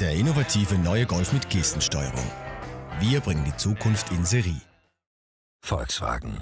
Der innovative neue Golf mit Gestensteuerung. Wir bringen die Zukunft in Serie. Volkswagen.